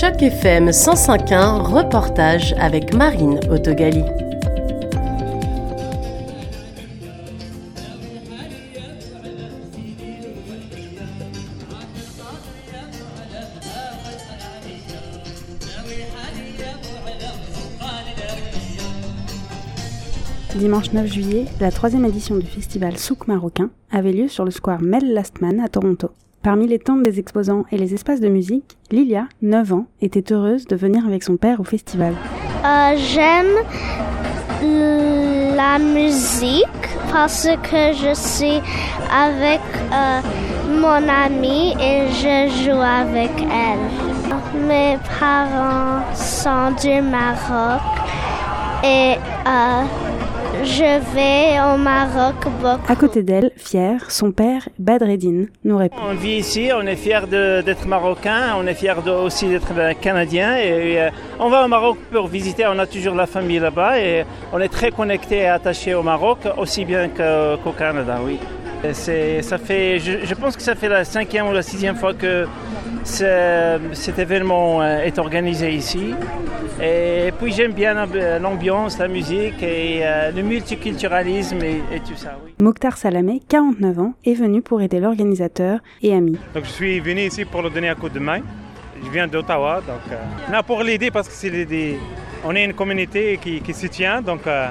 Choc FM 105.1, reportage avec Marine Autogali. Dimanche 9 juillet, la troisième édition du festival Souk marocain avait lieu sur le square Mel Lastman à Toronto. Parmi les tentes des exposants et les espaces de musique, Lilia, 9 ans, était heureuse de venir avec son père au festival. Euh, J'aime la musique parce que je suis avec euh, mon amie et je joue avec elle. Mes parents sont du Maroc et euh, je vais au Maroc beaucoup. À côté d'elle, fier, son père, Badreddin, nous répond. On vit ici, on est fiers d'être marocain, on est fiers aussi d'être canadien et euh, on va au Maroc pour visiter, on a toujours la famille là-bas et on est très connecté et attaché au Maroc, aussi bien qu'au Canada, oui. Ça fait, je, je, pense que ça fait la cinquième ou la sixième fois que cet événement euh, est organisé ici. Et puis j'aime bien l'ambiance, la musique et euh, le multiculturalisme et, tout ça. Oui. Mokhtar Salamé, 49 ans, est venu pour aider l'organisateur et ami. Donc je suis venu ici pour le donner un coup de main. Je viens d'Ottawa, donc euh, pour l'aider parce que c'est on est une communauté qui, qui se tient, donc euh,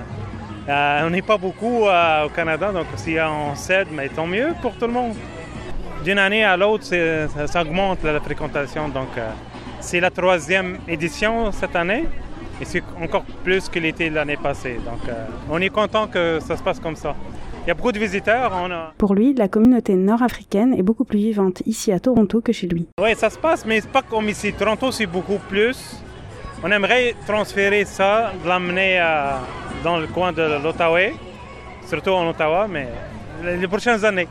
on n'est pas beaucoup euh, au Canada, donc si on cède, mais tant mieux pour tout le monde. D'une année à l'autre, ça, augmente la fréquentation. Donc, euh, c'est la troisième édition cette année et c'est encore plus que l'été de l'année passée. Donc, on est content que ça se passe comme ça. Il y a beaucoup de visiteurs. Pour lui, la communauté nord-africaine est beaucoup plus vivante ici à Toronto que chez lui. Oui, ça se passe, mais pas comme ici. Toronto, c'est beaucoup plus. On aimerait transférer ça, l'amener à dans le coin de l'Ottawa, surtout en Ottawa, mais les prochaines années,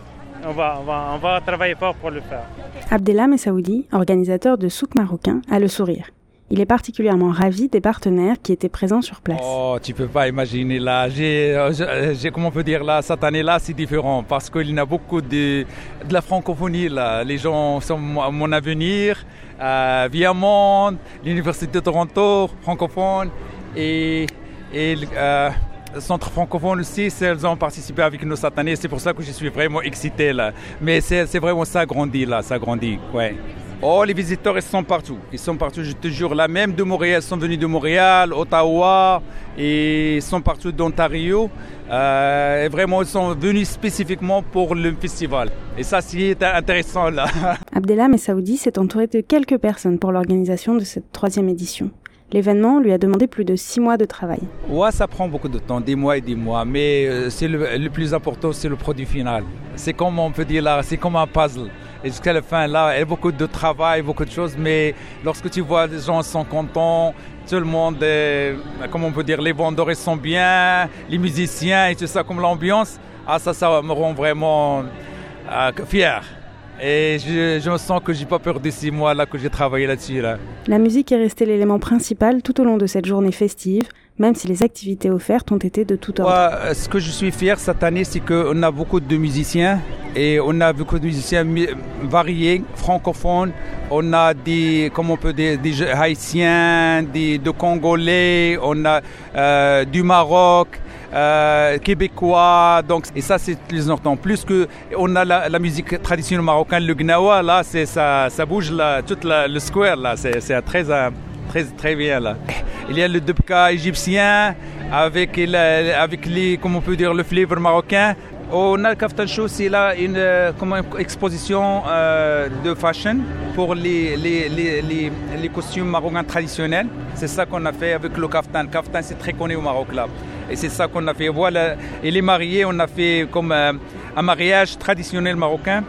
on va, on va, on va travailler fort pour le faire. Abdellah Messaoudi, organisateur de Souk Marocain, a le sourire. Il est particulièrement ravi des partenaires qui étaient présents sur place. Oh, tu peux pas imaginer là. J'ai, euh, comment on peut dire là, cette année-là, c'est différent parce qu'il y a beaucoup de, de la francophonie là. Les gens sont mon avenir. Euh, Viamont, l'université de Toronto, francophone et et le euh, Centre francophone aussi, elles ont participé avec nous cette année. C'est pour ça que je suis vraiment excité là. Mais c'est vraiment ça grandit là, ça grandit. Ouais. Oh, les visiteurs, ils sont partout. Ils sont partout, je te jure. Là, même de Montréal, ils sont venus de Montréal, Ottawa, et ils sont partout d'Ontario. Euh, et vraiment, ils sont venus spécifiquement pour le festival. Et ça, c'est intéressant là. Abdelham et Saoudi s'est entouré de quelques personnes pour l'organisation de cette troisième édition. L'événement lui a demandé plus de six mois de travail. Ouais, ça prend beaucoup de temps, des mois et des mois, mais euh, c'est le, plus important, c'est le produit final. C'est comme on peut dire là, c'est comme un puzzle. Et jusqu'à la fin, là, il y a beaucoup de travail, beaucoup de choses, mais lorsque tu vois les gens sont contents, tout le monde, est, comment on peut dire, les vendeurs sont bien, les musiciens et tout ça, comme l'ambiance, ah ça, ça me rend vraiment euh, fier. Et je, me sens que j'ai pas perdu six mois là que j'ai travaillé là-dessus. Là. La musique est restée l'élément principal tout au long de cette journée festive, même si les activités offertes ont été de tout ordre. Ouais, ce que je suis fier cette année, c'est qu'on a beaucoup de musiciens et on a beaucoup de musiciens variés, francophones. On a des, comment on peut dire, des haïtiens, des, de Congolais, on a euh, du Maroc. Euh, québécois. Donc, et ça, c'est plus important. Plus que on a la, musique traditionnelle marocaine, le gnawa, là, c'est ça, ça bouge là, tout le square là. C'est très, très, très bien là. Il y a le dubka égyptien avec, avec les, comment on peut dire, le flavor marocain. On a le Kaftan Show, c'est là une, une exposition euh, de fashion pour les, costumes marocains traditionnels. C'est ça qu'on a fait avec le Kaftan. Kaftan, c'est très connu au Maroc là. Et c'est ça qu'on a fait. Voilà, et les mariés, on a fait comme euh, un mariage traditionnel marocain.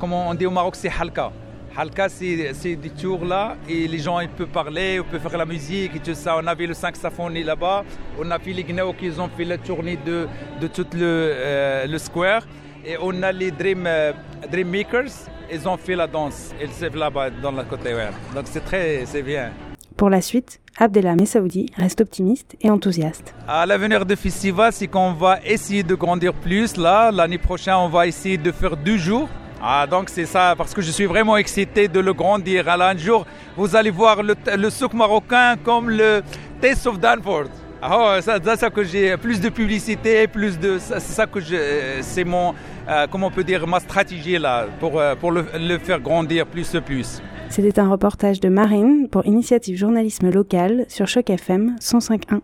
Comme on dit au Maroc, c'est halka. Halka, c'est des tours là et les gens ils peuvent parler, ils peuvent faire la musique et tout ça. On avait le saxophone là-bas, on a fait les Gnao qui ont fait la tournée de, de tout le, euh, le square et on a les Dream, euh, Dream Makers, ils ont fait la danse. Ils sont là-bas dans la côté. Donc c'est très, c'est bien. Pour la suite, Abdelham Saoudi reste optimiste et enthousiaste. À l'avenir du festival, c'est qu'on va essayer de grandir plus. Là, l'année prochaine, on va essayer de faire deux jours Ah, donc c'est ça, parce que je suis vraiment excité de le grandir. Alors un jour, vous allez voir le, souk marocain comme le Taste of Danford. Ah, ça, ça que j'ai plus de publicité, plus de, c'est ça que je, c'est mon, euh, comment on peut dire, ma stratégie là pour euh, pour le, le faire grandir plus et plus. C'était un reportage de Marine pour Initiative Journalisme Local sur Choc FM 105.1.